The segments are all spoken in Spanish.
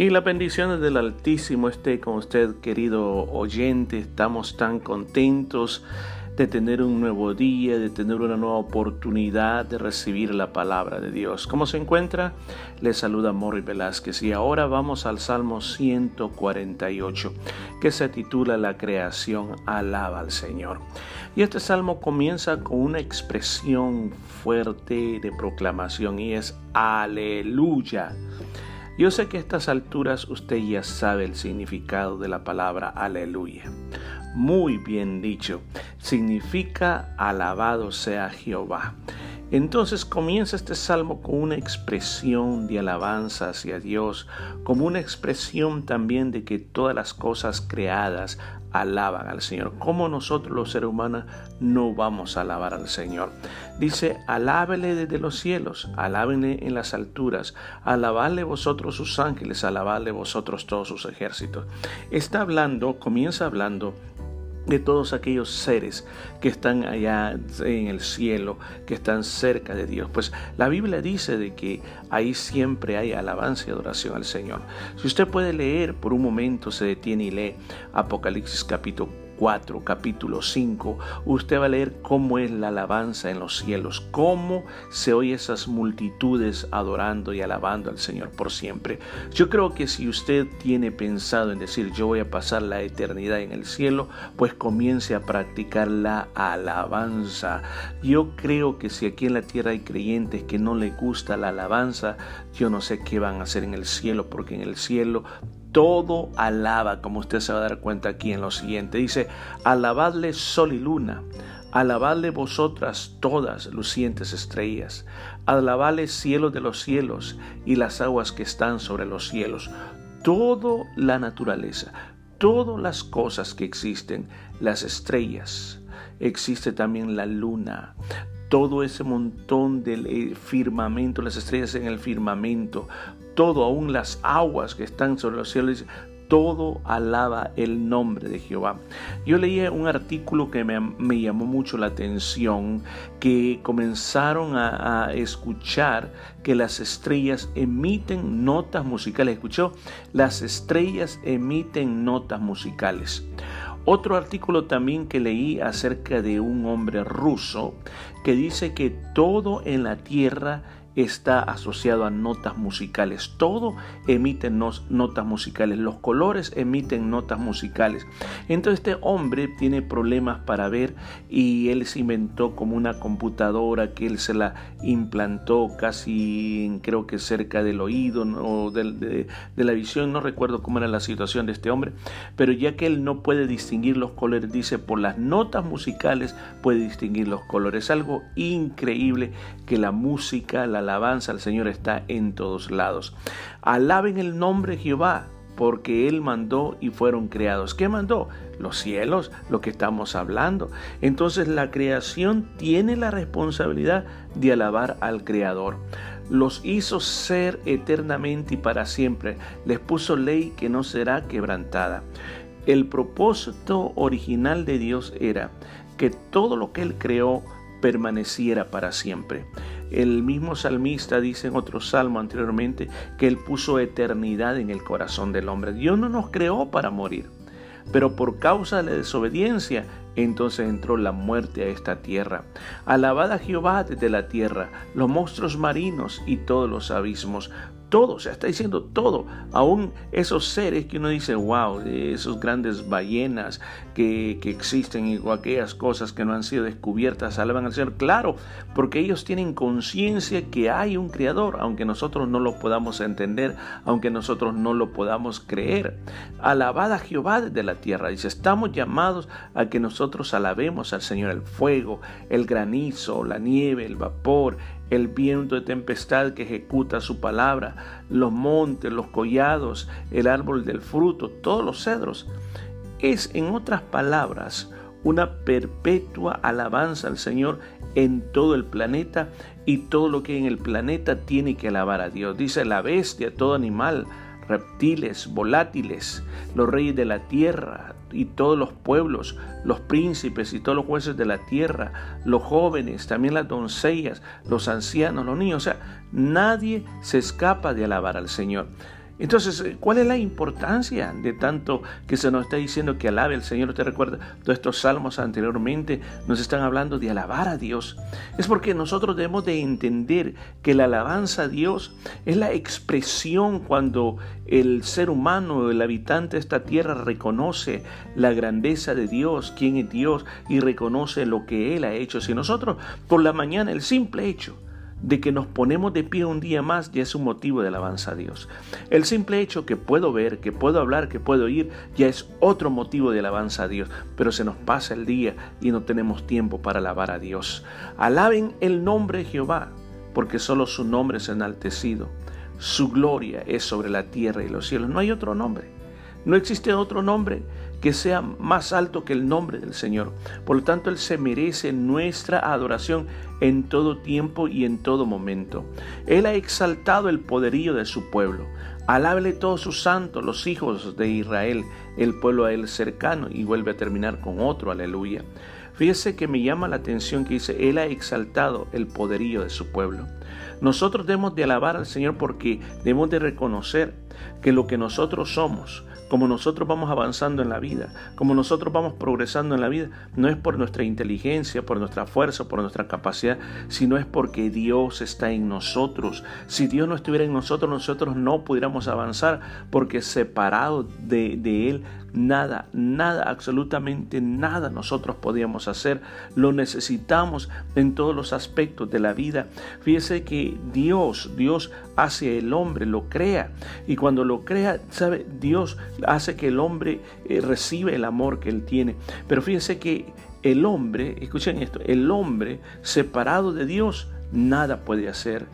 Y la bendición del Altísimo esté con usted, querido oyente. Estamos tan contentos de tener un nuevo día, de tener una nueva oportunidad de recibir la palabra de Dios. ¿Cómo se encuentra? Le saluda Morri Velázquez y ahora vamos al Salmo 148, que se titula La creación alaba al Señor. Y este salmo comienza con una expresión fuerte de proclamación y es aleluya. Yo sé que a estas alturas usted ya sabe el significado de la palabra aleluya. Muy bien dicho, significa alabado sea Jehová. Entonces comienza este salmo con una expresión de alabanza hacia Dios, como una expresión también de que todas las cosas creadas alaban al Señor. Como nosotros los seres humanos no vamos a alabar al Señor? Dice, alábele desde los cielos, alábenle en las alturas, alabadle vosotros sus ángeles, alabadle vosotros todos sus ejércitos. Está hablando, comienza hablando de todos aquellos seres que están allá en el cielo, que están cerca de Dios. Pues la Biblia dice de que ahí siempre hay alabanza y adoración al Señor. Si usted puede leer, por un momento se detiene y lee Apocalipsis capítulo 4, capítulo 5, usted va a leer cómo es la alabanza en los cielos, cómo se oye esas multitudes adorando y alabando al Señor por siempre. Yo creo que si usted tiene pensado en decir yo voy a pasar la eternidad en el cielo, pues comience a practicar la alabanza. Yo creo que si aquí en la tierra hay creyentes que no les gusta la alabanza, yo no sé qué van a hacer en el cielo, porque en el cielo todo alaba, como usted se va a dar cuenta aquí en lo siguiente. Dice, alabadle sol y luna, alabadle vosotras todas lucientes estrellas, alabadle cielo de los cielos y las aguas que están sobre los cielos, toda la naturaleza, todas las cosas que existen, las estrellas, existe también la luna, todo ese montón del eh, firmamento, las estrellas en el firmamento, todo, aún las aguas que están sobre los cielos, todo alaba el nombre de Jehová. Yo leí un artículo que me, llamó mucho la atención, que comenzaron a, a, escuchar que las estrellas emiten notas musicales. ¿Escuchó? Las estrellas emiten notas musicales. Otro artículo también que leí acerca de un hombre ruso que dice que todo en la tierra está asociado a notas musicales. Todo emite notas musicales. Los colores emiten notas musicales. Entonces este hombre tiene problemas para ver y él se inventó como una computadora que él se la implantó casi creo que cerca del oído o de, de la visión. No recuerdo cómo era la situación de este hombre. Pero ya que él no puede distinguir los colores, dice por las notas musicales puede distinguir los colores. Algo increíble que la música, la alabanza al Señor está en todos lados. Alaben el nombre de Jehová, porque Él mandó y fueron creados. ¿Qué mandó? Los cielos, lo que estamos hablando. Entonces la creación tiene la responsabilidad de alabar al Creador. Los hizo ser eternamente y para siempre. Les puso ley que no será quebrantada. El propósito original de Dios era que todo lo que Él creó permaneciera para siempre. El mismo salmista dice en otro salmo anteriormente que Él puso eternidad en el corazón del hombre. Dios no nos creó para morir, pero por causa de la desobediencia, entonces entró la muerte a esta tierra. Alabad a Jehová desde la tierra, los monstruos marinos y todos los abismos, todo, o sea, está diciendo todo, aún esos seres que uno dice, wow, esos grandes ballenas que, que existen y aquellas cosas que no han sido descubiertas, alaban al Señor, claro, porque ellos tienen conciencia que hay un Creador, aunque nosotros no lo podamos entender, aunque nosotros no lo podamos creer. Alabad a Jehová desde la tierra, dice, estamos llamados a que nosotros alabemos al Señor, el fuego, el granizo, la nieve, el vapor, el viento de tempestad que ejecuta su palabra, los montes, los collados, el árbol del fruto, todos los cedros. Es, en otras palabras, una perpetua alabanza al Señor en todo el planeta y todo lo que en el planeta tiene que alabar a Dios. Dice la bestia, todo animal, reptiles, volátiles, los reyes de la tierra y todos los pueblos, los príncipes y todos los jueces de la tierra, los jóvenes, también las doncellas, los ancianos, los niños. O sea, nadie se escapa de alabar al Señor. Entonces, eh, ¿cuál es la importancia de tanto que se nos está diciendo que alabe al Señor? Usted recuerda, todos estos salmos anteriormente nos están hablando de alabar a Dios. Es porque nosotros debemos de entender que la alabanza a Dios es la expresión cuando el ser humano, el habitante de esta tierra, reconoce la grandeza de Dios, quién es Dios y reconoce lo que Él ha hecho. Si nosotros por la mañana, el simple hecho, de que nos ponemos de pie un día más ya es un motivo de alabanza a Dios. El simple hecho que puedo ver, que puedo hablar, que puedo oír, ya es otro motivo de alabanza a Dios. Pero se nos pasa el día y no tenemos tiempo para alabar a Dios. Alaben el nombre de Jehová, porque solo su nombre es enaltecido. Su gloria es sobre la tierra y los cielos. No hay otro nombre. No existe otro nombre que sea más alto que el nombre del Señor. Por lo tanto, Él se merece nuestra adoración en todo tiempo y en todo momento. Él ha exaltado el poderío de su pueblo. Alábele todos sus santos, los hijos de Israel, el pueblo a Él cercano, y vuelve a terminar con otro, aleluya. Fíjese que me llama la atención que dice, Él ha exaltado el poderío de su pueblo. Nosotros debemos de alabar al Señor porque debemos de reconocer que lo que nosotros somos, como nosotros vamos avanzando en la vida, como nosotros vamos progresando en la vida, no es por nuestra inteligencia, por nuestra fuerza, por nuestra capacidad, sino es porque Dios está en nosotros. Si Dios no estuviera en nosotros, nosotros no pudiéramos avanzar, porque separado de, de Él Nada, nada, absolutamente nada nosotros podíamos hacer. Lo necesitamos en todos los aspectos de la vida. Fíjese que Dios, Dios hace el hombre, lo crea. Y cuando lo crea, ¿sabe? Dios hace que el hombre eh, reciba el amor que él tiene. Pero fíjese que el hombre, escuchen esto, el hombre separado de Dios, nada puede hacer.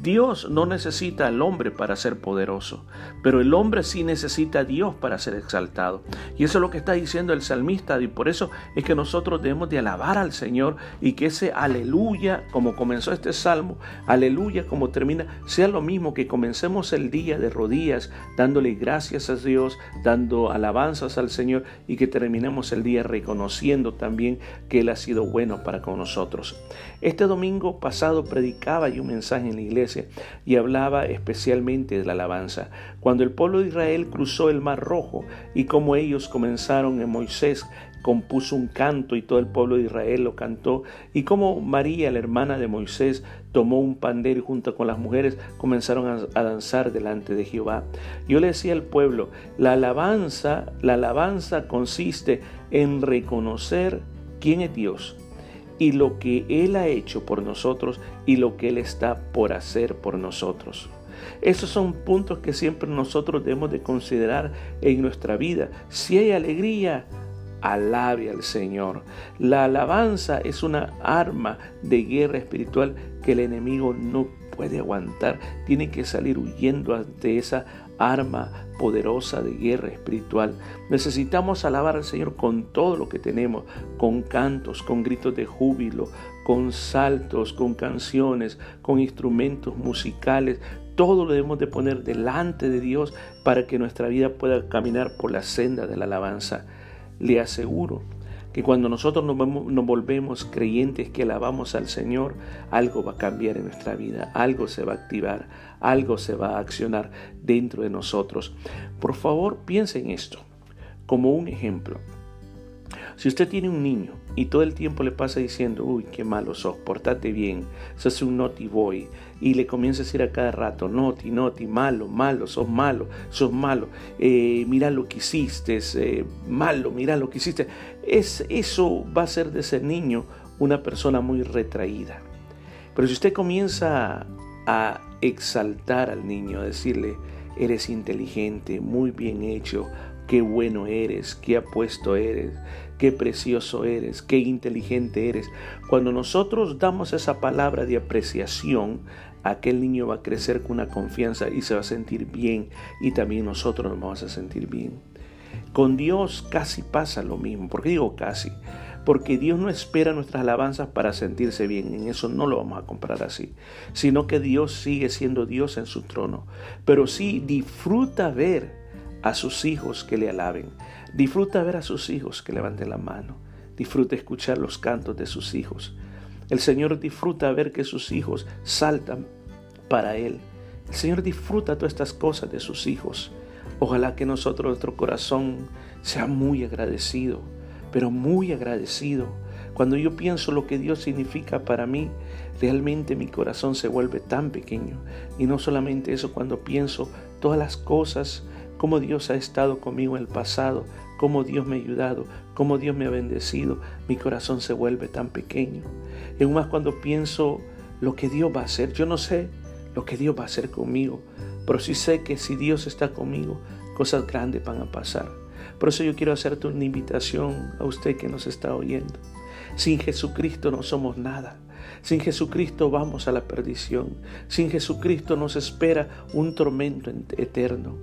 Dios no necesita al hombre para ser poderoso, pero el hombre sí necesita a Dios para ser exaltado. Y eso es lo que está diciendo el salmista y por eso es que nosotros debemos de alabar al Señor y que ese aleluya, como comenzó este salmo, aleluya como termina, sea lo mismo que comencemos el día de rodillas dándole gracias a Dios, dando alabanzas al Señor y que terminemos el día reconociendo también que Él ha sido bueno para con nosotros. Este domingo pasado predicaba yo un mensaje en la iglesia y hablaba especialmente de la alabanza. Cuando el pueblo de Israel cruzó el Mar Rojo y como ellos comenzaron en Moisés compuso un canto y todo el pueblo de Israel lo cantó y como María, la hermana de Moisés, tomó un pandero y junto con las mujeres comenzaron a, danzar delante de Jehová. Yo le decía al pueblo, la alabanza, la alabanza consiste en reconocer quién es Dios y lo que Él ha hecho por nosotros y lo que Él está por hacer por nosotros. Esos son puntos que siempre nosotros debemos de considerar en nuestra vida. Si hay alegría, alabe al Señor. La alabanza es una arma de guerra espiritual que el enemigo no puede aguantar. Tiene que salir huyendo ante esa arma poderosa de guerra espiritual. Necesitamos alabar al Señor con todo lo que tenemos, con cantos, con gritos de júbilo, con saltos, con canciones, con instrumentos musicales. Todo lo debemos de poner delante de Dios para que nuestra vida pueda caminar por la senda de la alabanza. Le aseguro que cuando nosotros nos, volvemos creyentes que alabamos al Señor, algo va a cambiar en nuestra vida, algo se va a activar, algo se va a accionar dentro de nosotros. Por favor, piensen en esto como un ejemplo. Si usted tiene un niño y todo el tiempo le pasa diciendo, uy, qué malo sos, portate bien, sos un naughty boy, y le comienza a decir a cada rato, naughty, naughty, malo, malo, sos malo, sos malo, eh, mira lo que hiciste, eh, malo, mira lo que hiciste, es, eso va a ser de ese niño una persona muy retraída. Pero si usted comienza a exaltar al niño, a decirle, eres inteligente, muy bien hecho, qué bueno eres, qué apuesto eres, qué precioso eres, qué inteligente eres. Cuando nosotros damos esa palabra de apreciación, aquel niño va a crecer con una confianza y se va a sentir bien y también nosotros nos vamos a sentir bien. Con Dios casi pasa lo mismo. ¿Por qué digo casi? Porque Dios no espera nuestras alabanzas para sentirse bien. En eso no lo vamos a comprar así. Sino que Dios sigue siendo Dios en su trono. Pero sí disfruta ver a sus hijos que le alaben. Disfruta ver a sus hijos que levanten la mano. Disfruta escuchar los cantos de sus hijos. El Señor disfruta ver que sus hijos saltan para Él El Señor disfruta todas estas cosas de sus hijos. Ojalá que nosotros, nuestro corazón, sea muy agradecido, pero muy agradecido. Cuando yo pienso lo que Dios significa para mí, realmente mi corazón se vuelve tan pequeño. Y no solamente eso, cuando pienso todas las cosas, cómo Dios ha estado conmigo en el pasado, cómo Dios me ha ayudado, cómo Dios me ha bendecido, mi corazón se vuelve tan pequeño. Y aún más cuando pienso lo que Dios va a hacer, yo no sé lo que Dios va a hacer conmigo, pero sí sé que si Dios está conmigo, cosas grandes van a pasar. Por eso yo quiero hacerte una invitación a usted que nos está oyendo. Sin Jesucristo no somos nada. Sin Jesucristo vamos a la perdición. Sin Jesucristo nos espera un tormento eterno.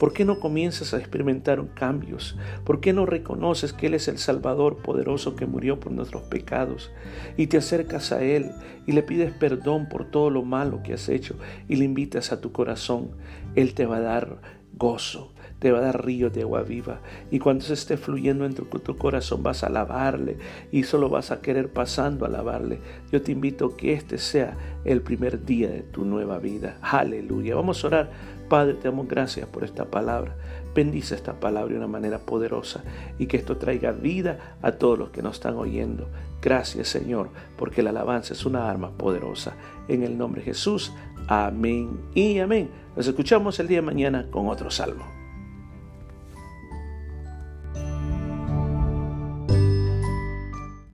¿Por qué no comienzas a experimentar cambios? ¿Por qué no reconoces que Él es el Salvador poderoso que murió por nuestros pecados? Y te acercas a Él y le pides perdón por todo lo malo que has hecho y le invitas a tu corazón. Él te va a dar gozo, te va a dar río de agua viva. Y cuando se esté fluyendo en tu, tu, corazón vas a alabarle y solo vas a querer pasando a alabarle. Yo te invito a que este sea el primer día de tu nueva vida. Aleluya. Vamos a orar. Padre, te damos gracias por esta palabra. Bendice esta palabra de una manera poderosa y que esto traiga vida a todos los que nos están oyendo. Gracias Señor, porque la alabanza es una arma poderosa. En el nombre de Jesús, amén y amén. Nos escuchamos el día de mañana con otro salmo.